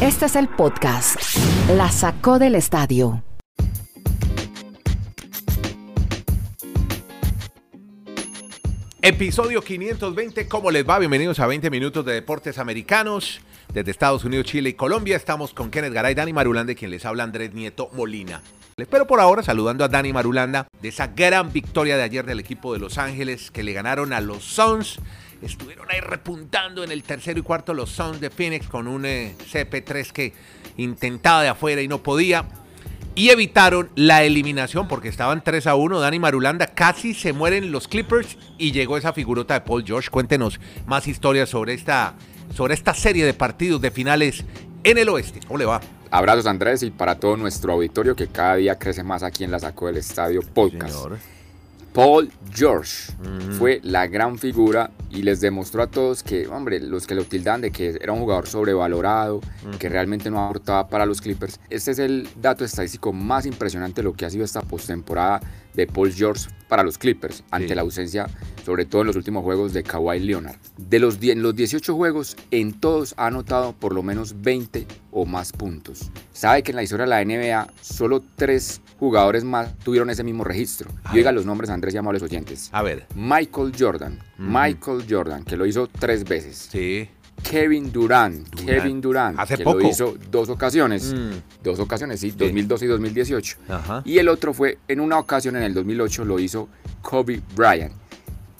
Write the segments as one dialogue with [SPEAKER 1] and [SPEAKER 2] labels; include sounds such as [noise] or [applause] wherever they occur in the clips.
[SPEAKER 1] Este es el podcast. La sacó del estadio.
[SPEAKER 2] Episodio 520, ¿cómo les va? Bienvenidos a 20 minutos de deportes americanos. Desde Estados Unidos, Chile y Colombia estamos con Kenneth Garay, Dani Marulanda, quien les habla Andrés Nieto Molina. Pero por ahora saludando a Dani Marulanda de esa gran victoria de ayer del equipo de Los Ángeles que le ganaron a los Suns. Estuvieron ahí repuntando en el tercero y cuarto los Suns de Phoenix con un eh, CP3 que intentaba de afuera y no podía y evitaron la eliminación porque estaban 3 a 1. Dani Marulanda casi se mueren los Clippers y llegó esa figurota de Paul George. Cuéntenos más historias sobre esta, sobre esta serie de partidos de finales en el oeste. ¿Cómo le va?
[SPEAKER 3] Abrazos Andrés y para todo nuestro auditorio que cada día crece más aquí en la Sacó del Estadio Podcast. Paul George fue la gran figura y les demostró a todos que, hombre, los que lo tildan de que era un jugador sobrevalorado, que realmente no aportaba para los Clippers. Este es el dato estadístico más impresionante de lo que ha sido esta postemporada de Paul George para los Clippers, ante la ausencia, sobre todo en los últimos juegos de Kawhi Leonard. De los, en los 18 juegos, en todos ha anotado por lo menos 20 o más puntos. Sabe que en la historia de la NBA, solo tres jugadores más tuvieron ese mismo registro. Yo diga los nombres, Andrés y amables oyentes.
[SPEAKER 2] A ver.
[SPEAKER 3] Michael Jordan. Michael Jordan, que lo hizo tres veces.
[SPEAKER 2] Sí.
[SPEAKER 3] Kevin Durant, Kevin Durant,
[SPEAKER 2] Hace
[SPEAKER 3] que
[SPEAKER 2] poco.
[SPEAKER 3] lo hizo dos ocasiones,
[SPEAKER 2] Mm.
[SPEAKER 3] dos ocasiones, sí, 2012 y 2018.
[SPEAKER 2] Ajá.
[SPEAKER 3] Y el otro fue en una ocasión en el 2008 lo hizo Kobe Bryant.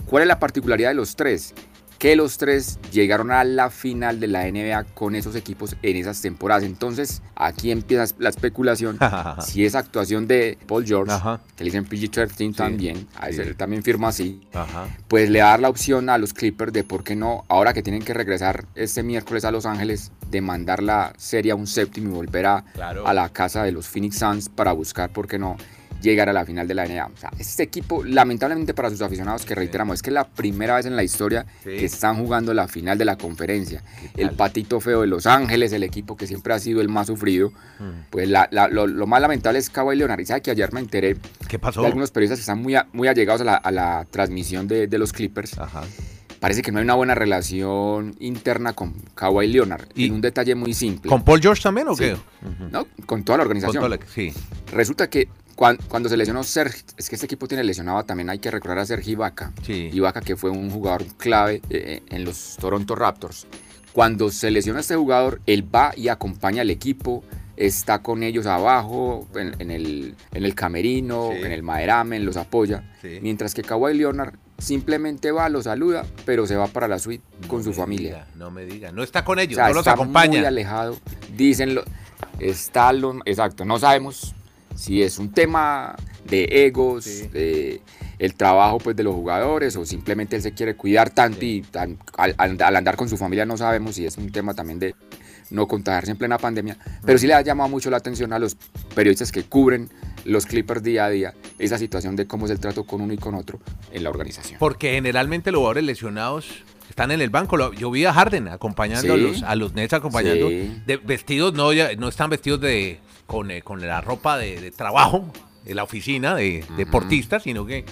[SPEAKER 3] ¿Cuál es la particularidad de los tres? Que los tres llegaron a la final de la NBA con esos equipos en esas temporadas. Entonces, aquí empieza la especulación. [laughs] si esa actuación de Paul George,
[SPEAKER 2] Ajá.
[SPEAKER 3] que le dicen PG-13 también, a ese
[SPEAKER 2] sí.
[SPEAKER 3] también firma así,
[SPEAKER 2] Ajá.
[SPEAKER 3] pues le va a dar la opción a los Clippers de por qué no, ahora que tienen que regresar este miércoles a Los Ángeles, de mandar la serie a un séptimo y volver a,
[SPEAKER 2] Claro.
[SPEAKER 3] a la casa de los Phoenix Suns para buscar por qué no llegar a la final de la NBA. O sea, este equipo, lamentablemente para sus aficionados, que reiteramos, es que es la primera vez en la historia
[SPEAKER 2] Sí.
[SPEAKER 3] que están jugando la final de la conferencia.
[SPEAKER 2] ¿Qué
[SPEAKER 3] El patito feo de Los Ángeles, el equipo que siempre ha sido el más sufrido.
[SPEAKER 2] Mm.
[SPEAKER 3] Pues la- la- lo, lo más lamentable es Kawhi Leonard. Y sabe que ayer me enteré
[SPEAKER 2] ¿Qué pasó?
[SPEAKER 3] de algunos periodistas que están muy, a- muy allegados a la, a la transmisión de, de los Clippers.
[SPEAKER 2] Ajá.
[SPEAKER 3] Parece que no hay una buena relación interna con Kawhi Leonard.
[SPEAKER 2] ¿Y
[SPEAKER 3] un detalle muy simple.
[SPEAKER 2] ¿Con Paul George también o
[SPEAKER 3] Sí.
[SPEAKER 2] qué?
[SPEAKER 3] ¿no? Con toda la
[SPEAKER 2] Con
[SPEAKER 3] organización.
[SPEAKER 2] toda la- Sí.
[SPEAKER 3] Resulta que cuan- cuando, se lesionó Serge, es que este equipo tiene lesionado también, hay que recordar a Serge Ibaka.
[SPEAKER 2] Sí.
[SPEAKER 3] Ibaka que fue un jugador clave eh, en los Toronto Raptors. Cuando se lesiona este jugador, él va y acompaña al equipo, está con ellos abajo, en, en el, en el camerino,
[SPEAKER 2] Sí.
[SPEAKER 3] en el maderamen, los apoya.
[SPEAKER 2] Sí.
[SPEAKER 3] Mientras que Kawhi Leonard simplemente va, los saluda, pero se va para la suite con su familia.
[SPEAKER 2] no me diga. No está con
[SPEAKER 3] O
[SPEAKER 2] ellos,
[SPEAKER 3] sea,
[SPEAKER 2] no los
[SPEAKER 3] está
[SPEAKER 2] acompaña.
[SPEAKER 3] muy alejado. Dicen lo, está lo, exacto. No sabemos si es un tema de egos,
[SPEAKER 2] Sí.
[SPEAKER 3] de el trabajo pues de los jugadores o simplemente él se quiere cuidar tanto y tan- al, al- andar con su familia no sabemos si es un tema también de no contagiarse en plena pandemia, pero sí le ha llamado mucho la atención a los periodistas que cubren los Clippers día a día esa situación de cómo es el trato con uno y con otro en la organización.
[SPEAKER 2] Porque generalmente los jugadores lesionados están en el banco. Yo vi a Harden acompañando a, los, a los Nets, acompañando.
[SPEAKER 3] Sí.
[SPEAKER 2] De, vestidos, no, ya- no están vestidos de con, eh, con la ropa de, de trabajo, de la oficina, de deportistas, sino que,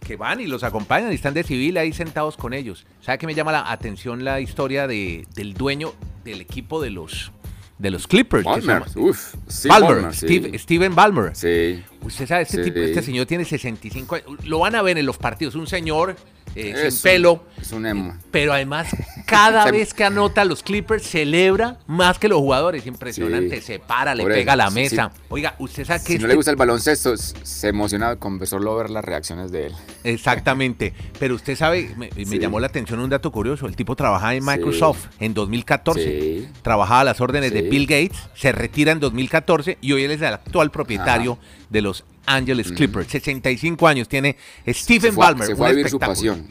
[SPEAKER 2] que van y los acompañan y están de civil ahí sentados con ellos. ¿Sabe que me llama la atención la historia de, del dueño del equipo de los, de los Clippers? que se
[SPEAKER 3] Balmer,
[SPEAKER 2] llama-
[SPEAKER 3] uf, sí,
[SPEAKER 2] Ballmer,
[SPEAKER 3] Ballmer, sí.
[SPEAKER 2] Steve- Steven Ballmer.
[SPEAKER 3] Sí.
[SPEAKER 2] Usted sabe, este,
[SPEAKER 3] Sí.
[SPEAKER 2] tipo, este señor tiene 65 años. Lo van a ver en los partidos. Un señor eh,
[SPEAKER 3] Es
[SPEAKER 2] sin pelo.
[SPEAKER 3] es un emo.
[SPEAKER 2] Pero además, cada [laughs] vez que anota los Clippers, celebra más que los jugadores. Impresionante. Se para, le
[SPEAKER 3] Por
[SPEAKER 2] pega a la mesa. Oiga, usted sabe que
[SPEAKER 3] Si no
[SPEAKER 2] este-
[SPEAKER 3] le gusta el baloncesto, se emociona con solo ver las reacciones de él.
[SPEAKER 2] Exactamente. Pero usted sabe, me, llamó la atención un dato curioso. El tipo trabajaba en Microsoft en 2014.
[SPEAKER 3] Sí.
[SPEAKER 2] Trabajaba a las órdenes de. Bill Gates. Se retira en 2014 y hoy él es el actual propietario de los Angeles Clippers. 65 años tiene Stephen
[SPEAKER 3] se fue,
[SPEAKER 2] Ballmer.
[SPEAKER 3] se fue a vivir su pasión.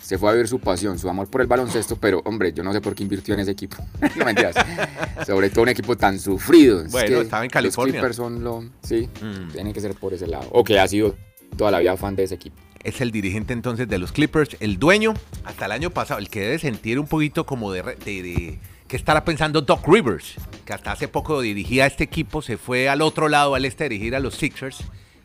[SPEAKER 3] Se, fue a vivir su pasión, su amor por el baloncesto, pero hombre, yo no sé por qué invirtió en ese equipo. [laughs] no mentiras. Sobre todo un equipo tan sufrido. Es
[SPEAKER 2] Bueno,
[SPEAKER 3] que
[SPEAKER 2] estaba en California.
[SPEAKER 3] Los Clippers son lo. Sí,
[SPEAKER 2] Mm.
[SPEAKER 3] tiene que ser por ese lado. O que ha sido toda la vida fan de ese equipo.
[SPEAKER 2] es el dirigente entonces de los Clippers, el dueño, hasta el año pasado, el que debe sentir un poquito como de, re- de, de- que estará pensando Doc Rivers, que hasta hace poco dirigía a este equipo, se fue al otro lado, al este, a dirigir a los Sixers,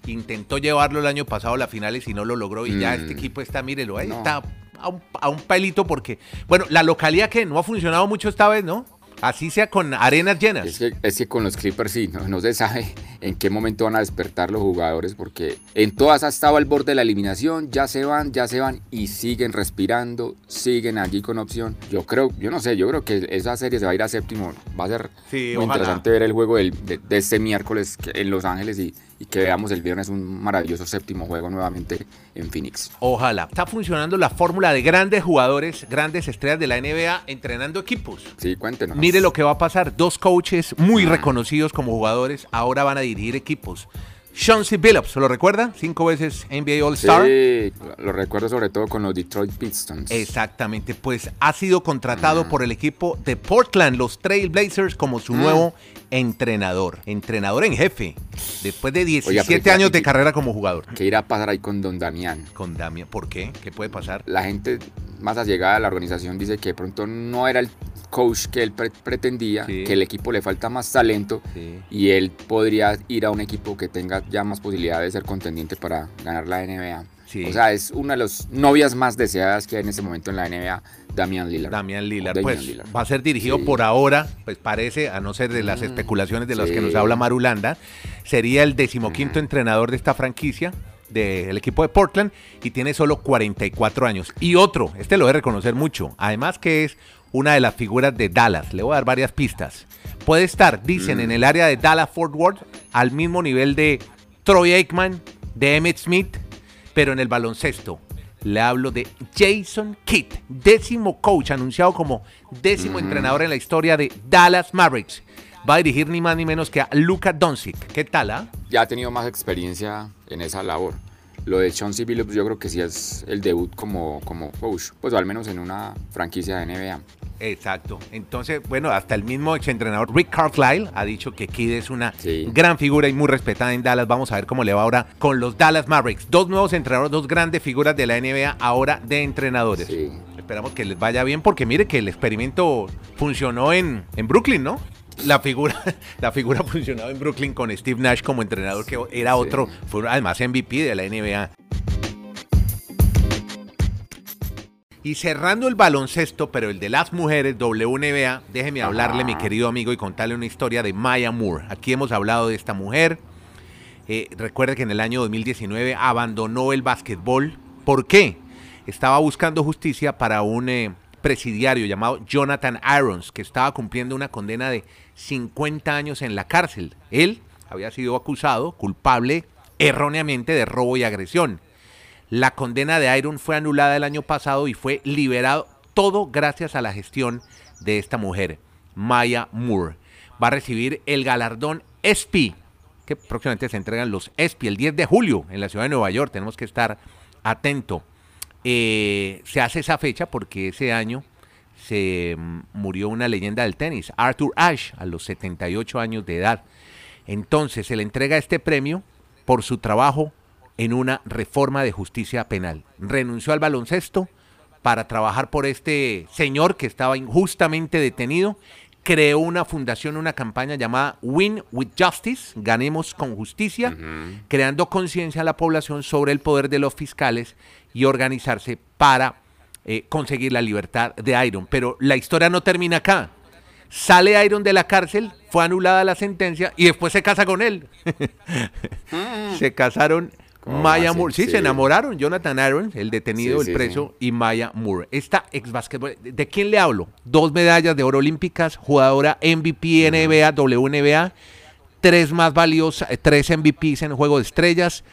[SPEAKER 2] intentó llevarlo el año pasado a las finales y no lo logró, y ya
[SPEAKER 3] Mm.
[SPEAKER 2] este equipo está, mírelo, ahí
[SPEAKER 3] No.
[SPEAKER 2] está a un, a un pelito porque, bueno, la localidad que no ha funcionado mucho esta vez, ¿no? Así sea con arenas llenas.
[SPEAKER 3] Es que, es que con los Clippers sí, no, no se sabe en qué momento van a despertar los jugadores porque en todas ha estado al borde de la eliminación, ya se van, ya se van y siguen respirando, siguen allí con opción. Yo creo, yo no sé, yo creo que esa serie se va a ir a séptimo. Va a ser
[SPEAKER 2] Sí,
[SPEAKER 3] muy
[SPEAKER 2] ojalá.
[SPEAKER 3] interesante ver el juego del- de, de este miércoles en Los Ángeles y, y que veamos el viernes un maravilloso séptimo juego nuevamente en Phoenix.
[SPEAKER 2] Ojalá. Está funcionando la fórmula de grandes jugadores, grandes estrellas de la NBA entrenando equipos.
[SPEAKER 3] Sí, cuéntenos.
[SPEAKER 2] Mire lo que va a pasar. Dos coaches muy reconocidos como jugadores ahora van a dirigir equipos. Sean C. Billups, ¿lo recuerda? Cinco veces NBA All-Star.
[SPEAKER 3] Sí, lo recuerdo sobre todo con los Detroit Pistons.
[SPEAKER 2] Exactamente, pues ha sido contratado por el equipo de Portland, los Trail Blazers, como su nuevo entrenador. Entrenador en jefe, después de 17
[SPEAKER 3] pero ya-
[SPEAKER 2] años de carrera como jugador.
[SPEAKER 3] ¿Qué irá a pasar ahí con Don Damián?
[SPEAKER 2] Con Damian, ¿por qué? ¿Qué puede pasar?
[SPEAKER 3] La gente más allegada a la organización dice que de pronto no era el coach que él pre- pretendía,
[SPEAKER 2] Sí.
[SPEAKER 3] que el equipo le falta más talento
[SPEAKER 2] Sí.
[SPEAKER 3] y él podría ir a un equipo que tenga ya más posibilidades de ser contendiente para ganar la NBA.
[SPEAKER 2] Sí.
[SPEAKER 3] O sea, es una de las novias más deseadas que hay en este momento en la NBA, Damian Lillard.
[SPEAKER 2] Damian Lillard, pues
[SPEAKER 3] Lillard.
[SPEAKER 2] va a ser dirigido
[SPEAKER 3] Sí.
[SPEAKER 2] por ahora, pues parece, a no ser de las especulaciones de las que nos habla Marulanda, sería el decimoquinto entrenador de esta franquicia del equipo de Portland y tiene solo 44 años. Y otro, este lo de reconocer mucho, además que es una de las figuras de Dallas, le voy a dar varias pistas. Puede estar, dicen, en el área de Dallas Fort Worth al mismo nivel de Troy Aikman, de Emmett Smith, pero en el baloncesto. Le hablo de Jason Kidd, décimo coach anunciado como décimo entrenador en la historia de Dallas Mavericks. Va a dirigir ni más ni menos que a Luka Doncic. ¿Qué tal, ah?
[SPEAKER 3] Ya ha tenido más experiencia en esa labor. Lo de Chauncey Billups yo creo que sí es el debut como, como coach, pues al menos en una franquicia de NBA.
[SPEAKER 2] Exacto. Entonces, bueno, hasta el mismo exentrenador Rick Carlisle ha dicho que Kidd es una
[SPEAKER 3] Sí.
[SPEAKER 2] gran figura y muy respetada en Dallas. Vamos a ver cómo le va ahora con los Dallas Mavericks. Dos nuevos entrenadores, dos grandes figuras de la NBA ahora de entrenadores.
[SPEAKER 3] Sí.
[SPEAKER 2] Esperamos que les vaya bien porque mire que el experimento funcionó en, en Brooklyn, ¿no? La figura, [laughs] la figura funcionó en Brooklyn con Steve Nash como entrenador, que era otro, fue además MVP de la NBA. Y cerrando el baloncesto, pero el de las mujeres, WNBA, déjeme hablarle, mi querido amigo, y contarle una historia de Maya Moore. Aquí hemos hablado de esta mujer. Eh, recuerde que en el año 2019 abandonó el básquetbol. ¿Por qué? Estaba buscando justicia para un eh, presidiario llamado Jonathan Irons, que estaba cumpliendo una condena de 50 años en la cárcel. Él había sido acusado, culpable, erróneamente de robo y agresión. La condena de Iron fue anulada el año pasado y fue liberado todo gracias a la gestión de esta mujer, Maya Moore. Va a recibir el galardón ESPY, que próximamente se entregan los ESPY el 10 de julio en la ciudad de Nueva York. Tenemos que estar atento. Eh, se hace esa fecha porque ese año se mm, murió una leyenda del tenis, Arthur Ashe, a los 78 años de edad. Entonces se le entrega este premio por su trabajo en una reforma de justicia penal. Renunció al baloncesto para trabajar por este señor que estaba injustamente detenido. Creó una fundación, una campaña llamada Win with Justice, Ganemos con Justicia, creando conciencia a la población sobre el poder de los fiscales y organizarse para eh, conseguir la libertad de Iron. Pero la historia no termina acá. Sale Iron de la cárcel, fue anulada la sentencia y después se casa con él. [laughs] se casaron
[SPEAKER 3] ¿Cómo
[SPEAKER 2] Maya? Moore. Sí,
[SPEAKER 3] Sí.
[SPEAKER 2] se enamoraron. Jonathan Aaron, el detenido,
[SPEAKER 3] Sí,
[SPEAKER 2] el preso, y Maya Moore. Esta ex basquetbol. ¿De quién le hablo? Dos medallas de oro olímpicas, jugadora MVP NBA, WNBA, tres más valiosas, eh, tres MVPs en Juego de Estrellas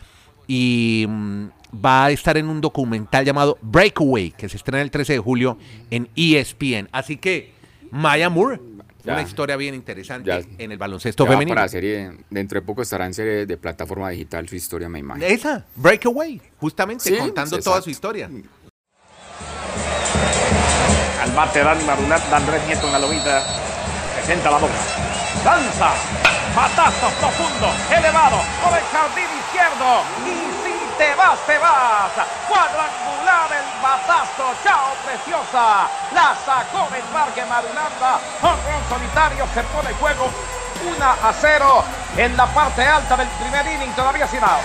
[SPEAKER 2] y mm, va a estar en un documental llamado Breakaway, que se estrena el 13 de julio en ESPN. Así que Maya Moore,
[SPEAKER 3] Ya.
[SPEAKER 2] una historia bien interesante
[SPEAKER 3] Ya.
[SPEAKER 2] en el baloncesto
[SPEAKER 3] Ya
[SPEAKER 2] femenino.
[SPEAKER 3] para serie, dentro de poco estará en serie de plataforma digital su historia, me imagino.
[SPEAKER 2] Esa, Breakaway, justamente
[SPEAKER 3] Sí,
[SPEAKER 2] contando
[SPEAKER 3] exacto.
[SPEAKER 2] toda su historia.
[SPEAKER 4] Al bate Dani Marulat, da Andrés Nieto en la lomita. Presenta la boca. Lanza. Batazo profundo, elevado, por el jardín izquierdo. Te vas, te vas. Cuadrangular el batazo. Chao, preciosa. La sacó del parque Marulanda. Honrón solitario, se pone juego. 1 a 0 en la parte alta del primer inning, todavía sin out.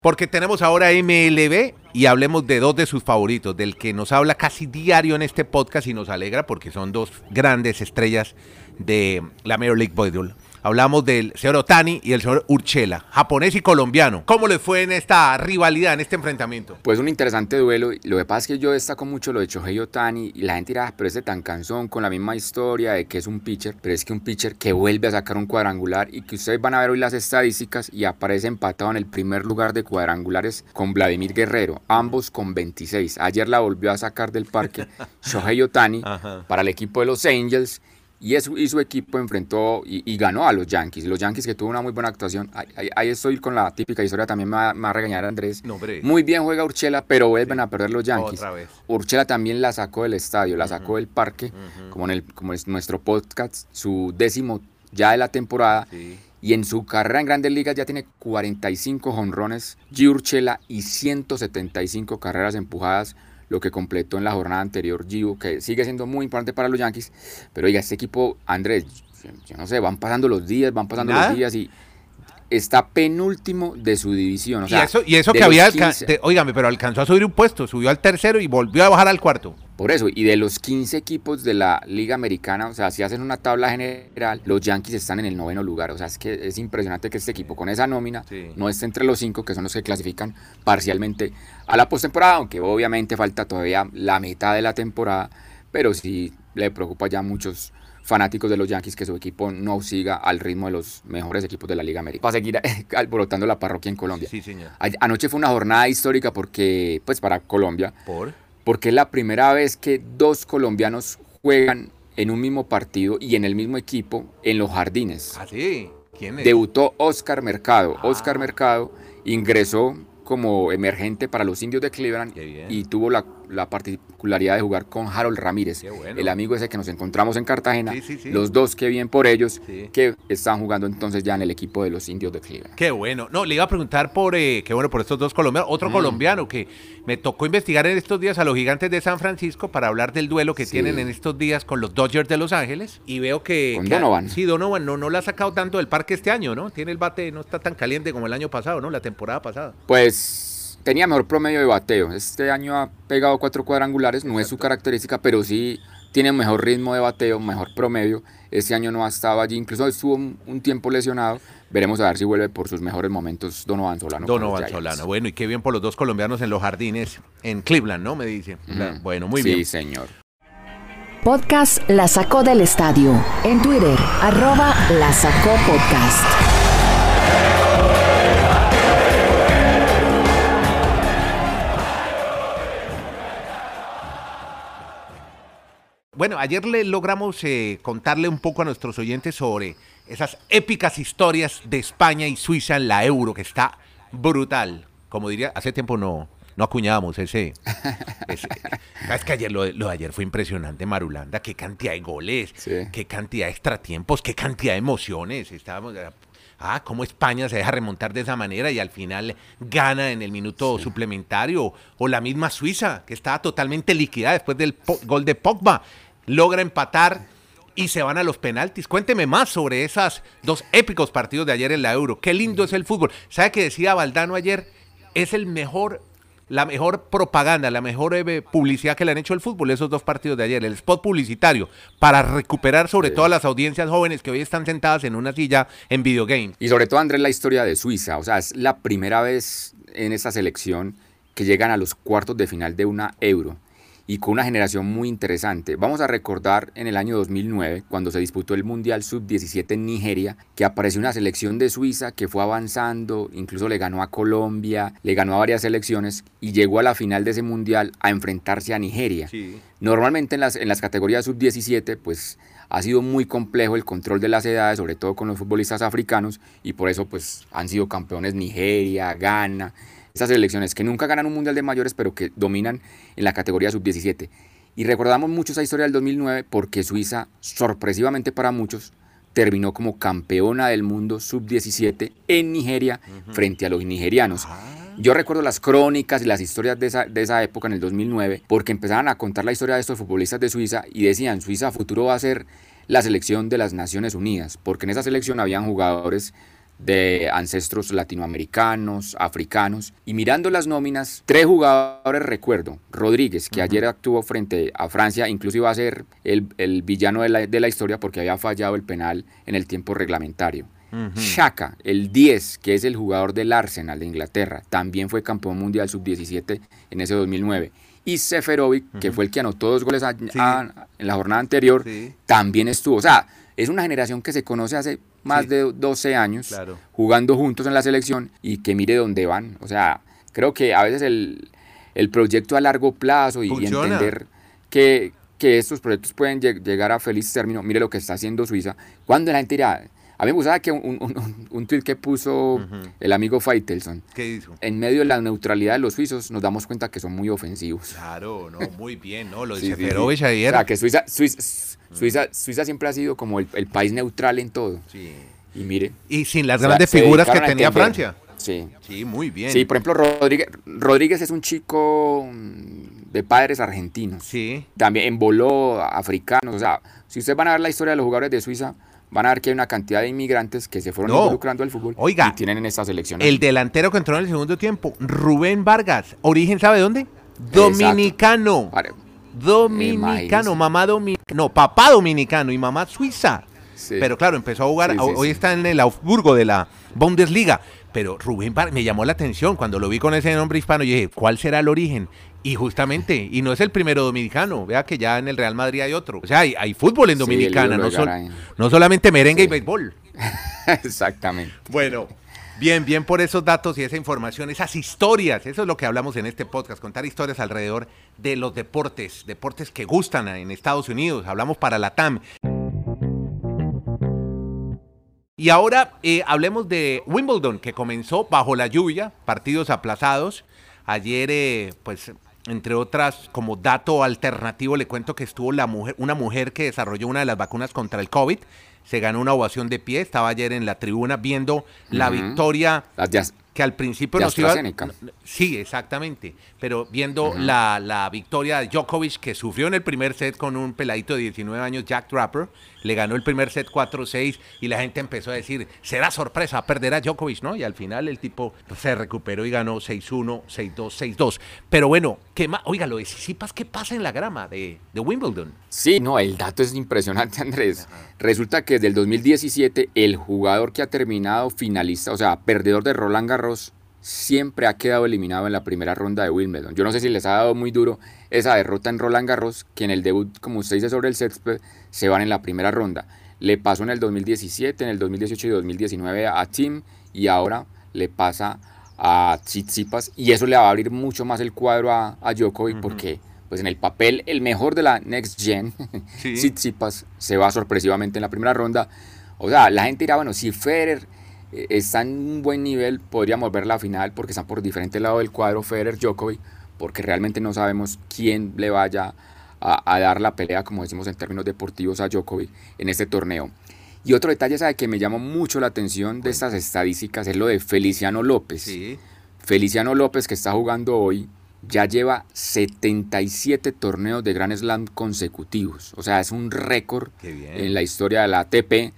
[SPEAKER 2] Porque tenemos ahora MLB y hablemos de dos de sus favoritos, del que nos habla casi diario en este podcast y nos alegra porque son dos grandes estrellas de la Major League Baseball. Hablamos del señor Otani y el señor Urchela, japonés y colombiano. ¿Cómo les fue en esta rivalidad, en este enfrentamiento?
[SPEAKER 3] Pues un interesante duelo. Lo que pasa es que yo destaco mucho lo de Shohei Otani y la gente dirá, ah, pero ese tan cansón con la misma historia de que es un pitcher, pero es que un pitcher que vuelve a sacar un cuadrangular y que ustedes van a ver hoy las estadísticas y aparece empatado en el primer lugar de cuadrangulares con Vladimir Guerrero, ambos con 26. Ayer la volvió a sacar del parque [laughs] Shohei Otani para el equipo de los Angels y, su equipo enfrentó y, ganó a los Yankees. Los Yankees que tuvo una muy buena actuación. Ahí, estoy con la típica historia, también me va, a regañar Andrés. muy bien juega Urchela, pero vuelven a perder los Yankees. Urchela también la sacó del estadio, la sacó del parque, como, en el, como es nuestro podcast, su décimo ya de la temporada. Y en su carrera en Grandes Ligas ya tiene 45 jonrones, G. Urchela y 175 carreras empujadas lo que completó en la jornada anterior Gio, que sigue siendo muy importante para los Yankees. Pero oiga, este equipo, Andrés, yo no sé, van pasando los días, van pasando los días y está penúltimo de su división.
[SPEAKER 2] y eso, y eso que había, oígame, pero alcanzó a subir un puesto, subió al tercero y volvió a bajar al cuarto.
[SPEAKER 3] Por eso, y de los 15 equipos de la Liga Americana, o sea, si hacen una tabla general, los Yankees están en el noveno lugar. O sea, es que es impresionante que este equipo con esa nómina no esté entre los cinco, que son los que clasifican parcialmente a la postemporada, aunque obviamente falta todavía la mitad de la temporada, pero sí le preocupa ya a muchos fanáticos de los Yankees que su equipo no siga al ritmo de los mejores equipos de la Liga Americana. Para seguir [laughs] alborotando la parroquia en Colombia.
[SPEAKER 2] Sí, señor.
[SPEAKER 3] Anoche fue una jornada histórica porque, pues para Colombia.
[SPEAKER 2] ¿Por?
[SPEAKER 3] Porque es la primera vez que dos colombianos juegan en un mismo partido y en el mismo equipo en los jardines.
[SPEAKER 2] ¿Ah, sí? ¿Quién es?
[SPEAKER 3] Debutó Oscar Mercado. Oscar ah. Mercado ingresó como emergente para los indios de Cleveland y tuvo la la particularidad de jugar con Harold Ramírez, el amigo ese que nos encontramos en Cartagena, los dos que bien por ellos, que están jugando entonces ya en el equipo de los indios de Cleveland.
[SPEAKER 2] Qué bueno. No, le iba a preguntar por, eh, qué bueno, por estos dos colombianos, otro mm. colombiano que me tocó investigar en estos días a los gigantes de San Francisco para hablar del duelo que tienen en estos días con los Dodgers de Los Ángeles y veo que...
[SPEAKER 3] Con Donovan.
[SPEAKER 2] Sí, Donovan no, no la ha sacado tanto del parque este año, ¿no? Tiene el bate, no está tan caliente como el año pasado, ¿no? La temporada pasada.
[SPEAKER 3] Pues tenía mejor promedio de bateo. Este año ha pegado cuatro cuadrangulares, no es su característica, pero sí tiene mejor ritmo de bateo, mejor promedio. Este año no ha estado allí, incluso estuvo un, tiempo lesionado. Veremos a ver si vuelve por sus mejores momentos Donovan Solano.
[SPEAKER 2] Donovan Solano, bueno, y qué bien por los dos colombianos en los jardines en Cleveland, ¿no? Me dice. Bueno, muy bien.
[SPEAKER 3] Sí, señor.
[SPEAKER 1] Podcast La Sacó del Estadio. En Twitter, arroba La Sacó Podcast.
[SPEAKER 2] Bueno, ayer le logramos eh, contarle un poco a nuestros oyentes sobre esas épicas historias de España y Suiza en la euro, que está brutal. Como diría, hace tiempo no, no acuñábamos ese. [laughs] es que ayer lo, de ayer fue impresionante, Marulanda. Qué cantidad de goles, qué cantidad de extratiempos, qué cantidad de emociones. Estábamos. Ah, cómo España se deja remontar de esa manera y al final gana en el minuto suplementario. O la misma Suiza, que estaba totalmente liquidada después del gol de Pogba logra empatar y se van a los penaltis. Cuénteme más sobre esos dos épicos partidos de ayer en la Euro. Qué lindo es el fútbol. ¿Sabe que decía Valdano ayer? Es el mejor, la mejor propaganda, la mejor eh, publicidad que le han hecho al fútbol, esos dos partidos de ayer, el spot publicitario, para recuperar sobre todo a las audiencias jóvenes que hoy están sentadas en una silla en videogame.
[SPEAKER 3] Y sobre todo, Andrés, la historia de Suiza. O sea, es la primera vez en esa selección que llegan a los cuartos de final de una Euro y con una generación muy interesante. Vamos a recordar en el año 2009, cuando se disputó el Mundial Sub-17 en Nigeria, que apareció una selección de Suiza que fue avanzando, incluso le ganó a Colombia, le ganó a varias selecciones y llegó a la final de ese Mundial a enfrentarse a Nigeria. Normalmente en las, en las categorías Sub-17, pues ha sido muy complejo el control de las edades, sobre todo con los futbolistas africanos, y por eso pues han sido campeones Nigeria, Ghana, esas selecciones que nunca ganan un mundial de mayores, pero que dominan en la categoría sub-17. Y recordamos mucho esa historia del 2009 porque Suiza, sorpresivamente para muchos, terminó como campeona del mundo sub-17 en Nigeria frente a los nigerianos. Ah. Yo recuerdo las crónicas y las historias de esa, de esa época en el 2009 porque empezaban a contar la historia de estos futbolistas de Suiza y decían, Suiza futuro va a ser la selección de las Naciones Unidas, porque en esa selección habían jugadores de ancestros latinoamericanos, africanos. Y mirando las nóminas, tres jugadores recuerdo. Rodríguez, que ayer actuó frente a Francia, incluso iba a ser el, villano de la, de la, historia porque había fallado el penal en el tiempo reglamentario. Shaka, el 10, que es el jugador del Arsenal de Inglaterra, también fue campeón mundial sub-17 en ese 2009. Y Seferovic, que fue el que anotó dos goles en la jornada anterior, también estuvo. O sea, es una generación que se conoce hace más de 12 años jugando juntos en la selección y que mire dónde van. O sea, creo que a veces el, proyecto a largo plazo y, entender que, que, estos proyectos pueden llegar a feliz término, mire lo que está haciendo Suiza. Cuando la gente dirá, a mí me gustaba que un, un, un tweet que puso el amigo Faitelson.
[SPEAKER 2] ¿Qué hizo?
[SPEAKER 3] En medio de la neutralidad de los suizos nos damos cuenta que son muy ofensivos.
[SPEAKER 2] Claro, no, muy bien, ¿no? Lo [laughs] dice sí, ayer.
[SPEAKER 3] O sea, que Suiza, Suiza, Suiza, siempre ha sido como el, país neutral en todo. Sí. Y mire.
[SPEAKER 2] Y sin las grandes figuras que tenía Francia.
[SPEAKER 3] Sí.
[SPEAKER 2] Sí, muy bien.
[SPEAKER 3] Sí, por ejemplo, Rodríguez, Rodríguez es un chico mm, de padres argentinos.
[SPEAKER 2] Sí.
[SPEAKER 3] También en voló africanos. O sea, si ustedes van a ver la historia de los jugadores de Suiza, van a ver que hay una cantidad de inmigrantes que se fueron involucrando al fútbol
[SPEAKER 2] Oiga,
[SPEAKER 3] y tienen en esta selección.
[SPEAKER 2] El delantero que entró en el segundo tiempo, Rubén Vargas, origen ¿sabe dónde? Dominicano. Dominicano, mamá dominicano, no, papá dominicano y mamá suiza. Pero claro, empezó a jugar, hoy está en el Augsburgo de la Bundesliga. Pero Rubén me llamó la atención cuando lo vi con ese nombre hispano. Yo dije, ¿cuál será el origen? Y justamente, y no es el primero dominicano, vea que ya en el Real Madrid hay otro. O sea, hay, fútbol en Dominicana, no, no, solamente merengue y béisbol. [laughs]
[SPEAKER 3] Exactamente.
[SPEAKER 2] Bueno, bien, bien por esos datos y esa información, esas historias, eso es lo que hablamos en este podcast, contar historias alrededor de los deportes, deportes que gustan en Estados Unidos, hablamos para la TAM. Y ahora eh, hablemos de Wimbledon, que comenzó bajo la lluvia, partidos aplazados. Ayer, eh, pues entre otras, como dato alternativo, le cuento que estuvo la mujer, una mujer que desarrolló una de las vacunas contra el COVID. Se ganó una ovación de pie. Estaba ayer en la tribuna viendo la victoria que al principio nos iba... Sí, exactamente. Pero viendo la, la, victoria de Djokovic, que sufrió en el primer set con un peladito de 19 años, Jack Trapper, le ganó el primer set 4-6 y la gente empezó a decir, será sorpresa, perderá Djokovic, ¿no? Y al final el tipo se recuperó y ganó 6-1, 6-2, 6-2. Pero bueno, ¿qué más? Oiga, lo de Sisipas, ¿qué pasa en la grama de, de Wimbledon?
[SPEAKER 3] Sí, no, el dato es impresionante, Andrés. Resulta que desde el 2017 el jugador que ha terminado finalista, o sea, perdedor de Roland Garros, siempre ha quedado eliminado en la primera ronda de Wimbledon. Yo no sé si les ha dado muy duro esa derrota en Roland Garros, que en el debut, como usted dice sobre el césped, se van en la primera ronda. Le pasó en el 2017, en el 2018 y 2019 a Tim y ahora le pasa a Tsitsipas y eso le va a abrir mucho más el cuadro a, a Djokovic porque pues en el papel el mejor de la Next Gen, [laughs] Tsitsipas, se va sorpresivamente en la primera ronda. O sea, la gente dirá, bueno, si Federer está en un buen nivel, podríamos ver la final porque están por diferente lado del cuadro Federer Djokovic, porque realmente no sabemos quién le vaya a, dar la pelea, como decimos en términos deportivos, a Djokovic en este torneo. Y otro detalle sabe que me llamó mucho la atención de estas estadísticas es lo de Feliciano López. Feliciano López que está jugando hoy ya lleva 77 torneos de Grand Slam consecutivos. O sea, es un récord en la historia de la ATP.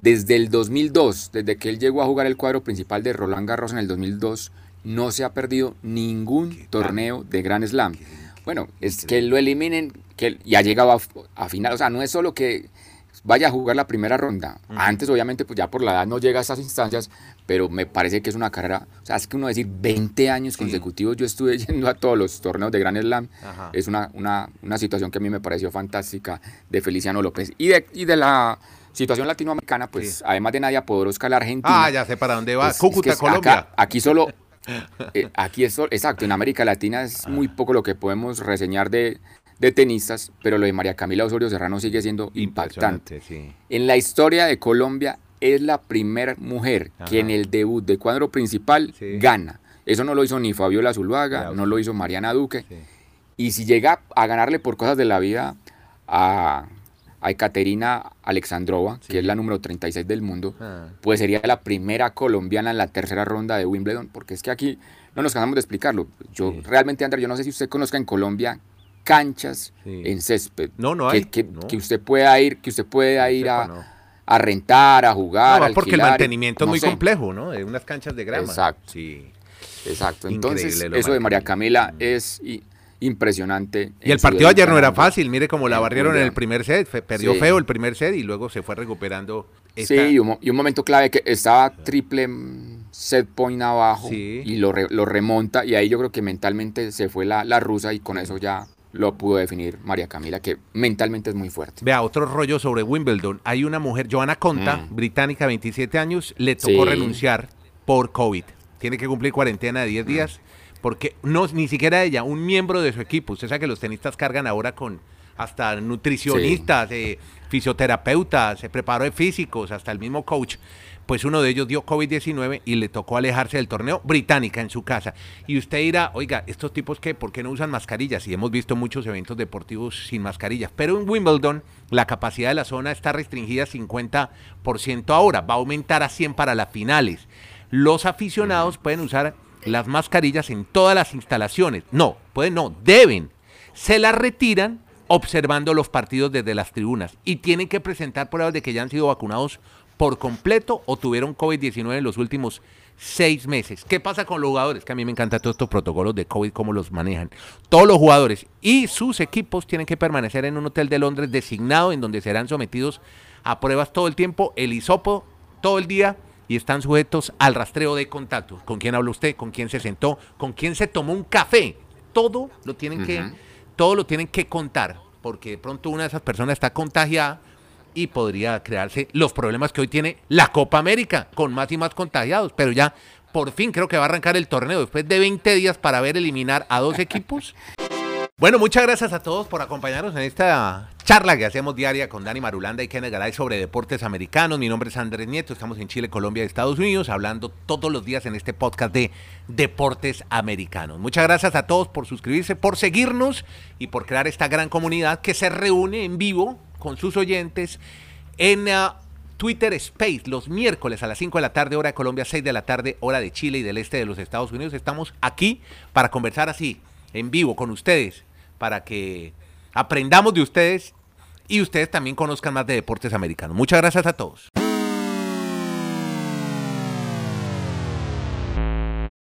[SPEAKER 3] Desde el 2002, desde que él llegó a jugar el cuadro principal de Roland Garros en el 2002, no se ha perdido ningún torneo de Grand Slam. Bueno, es que lo eliminen que y ha llegado a, a final. O sea, no es solo que vaya a jugar la primera ronda. Antes, obviamente, pues ya por la edad no llega a esas instancias, pero me parece que es una carrera, o sea, es que uno decir 20 años consecutivos yo estuve [laughs] yendo a todos los torneos de Grand Slam, es una, una, una, situación que a mí me pareció fantástica de Feliciano López. Y de, y de la situación latinoamericana, pues además de Nadia Podoroska, la Argentina.
[SPEAKER 2] Ah, ya sé para dónde va. Pues, Cúcuta, Colombia.
[SPEAKER 3] aquí solo, [laughs] eh, aquí es, exacto, en América Latina es muy poco lo que podemos reseñar de, de tenistas, pero lo de María Camila Osorio Serrano sigue siendo impactante. En la historia de Colombia es la primera mujer que en el debut de cuadro principal gana. Eso no lo hizo ni Fabiola Zuluaga, no lo hizo Mariana Duque. Y si llega a ganarle por cosas de la vida a, a Ekaterina Alexandrova, que es la número 36 del mundo, ah. pues sería la primera colombiana en la tercera ronda de Wimbledon, porque es que aquí no nos cansamos de explicarlo. Yo realmente, André, yo no sé si usted conozca en Colombia canchas en césped.
[SPEAKER 2] No, no hay.
[SPEAKER 3] Que, usted pueda ir, que usted pueda ir a, a rentar, a jugar.
[SPEAKER 2] No, porque el mantenimiento es muy
[SPEAKER 3] sé.
[SPEAKER 2] complejo, ¿no? De unas canchas de grama.
[SPEAKER 3] Exacto.
[SPEAKER 2] Sí.
[SPEAKER 3] Exacto. Entonces, eso de María Camila es i- impresionante.
[SPEAKER 2] Y el partido ayer no era fácil, mire cómo la barrieron en el primer set, fe- perdió
[SPEAKER 3] Sí.
[SPEAKER 2] feo el primer set y luego se fue recuperando. esta-
[SPEAKER 3] Sí, y un, mo- y un momento clave que estaba triple mm, set point abajo
[SPEAKER 2] Sí.
[SPEAKER 3] y lo, re- lo remonta y ahí yo creo que mentalmente se fue la, la rusa y con eso ya lo pudo definir María Camila, que mentalmente es muy fuerte.
[SPEAKER 2] Vea, otro rollo sobre Wimbledon. Hay una mujer, Joana Conta,
[SPEAKER 3] Mm.
[SPEAKER 2] británica, 27 años, le tocó
[SPEAKER 3] Sí.
[SPEAKER 2] renunciar por COVID. Tiene que cumplir cuarentena de 10
[SPEAKER 3] Mm.
[SPEAKER 2] días porque no ni siquiera ella, un miembro de su equipo. Usted sabe que los tenistas cargan ahora con hasta nutricionistas, eh, fisioterapeutas, eh, preparadores físicos, hasta el mismo coach. Pues uno de ellos dio COVID-19 y le tocó alejarse del torneo británica en su casa. Y usted dirá, oiga, estos tipos qué, ¿por qué no usan mascarillas? Y hemos visto muchos eventos deportivos sin mascarillas. Pero en Wimbledon la capacidad de la zona está restringida a 50% ahora. Va a aumentar a 100 para las finales. Los aficionados pueden usar las mascarillas en todas las instalaciones. No, pueden no, deben. Se las retiran observando los partidos desde las tribunas y tienen que presentar pruebas de que ya han sido vacunados por completo o tuvieron COVID-19 en los últimos seis meses. ¿Qué pasa con los jugadores? Que a mí me encantan todos estos protocolos de COVID, cómo los manejan. Todos los jugadores y sus equipos tienen que permanecer en un hotel de Londres designado en donde serán sometidos a pruebas todo el tiempo, el hisopo todo el día y están sujetos al rastreo de contactos. ¿Con quién habló usted? ¿Con quién se sentó? ¿Con quién se tomó un café? Todo lo tienen que. Todo lo tienen que contar, porque de pronto una de esas personas está contagiada y podría crearse los problemas que hoy tiene la Copa América, con más y más contagiados, pero ya por fin creo que va a arrancar el torneo después de 20 días para ver eliminar a dos equipos. [laughs] Bueno, muchas gracias a todos por acompañarnos en esta charla que hacemos diaria con Dani Marulanda y Kenneth Garay sobre deportes americanos. Mi nombre es Andrés Nieto, estamos en Chile, Colombia y Estados Unidos hablando todos los días en este podcast de deportes americanos. Muchas gracias a todos por suscribirse, por seguirnos y por crear esta gran comunidad que se reúne en vivo con sus oyentes en ah, Twitter Space los miércoles a las 5 de la tarde, hora de Colombia, 6 de la tarde, hora de Chile y del este de los Estados Unidos. Estamos aquí para conversar así, en vivo, con ustedes, para que aprendamos de ustedes y ustedes también conozcan más de deportes americanos. Muchas gracias a todos.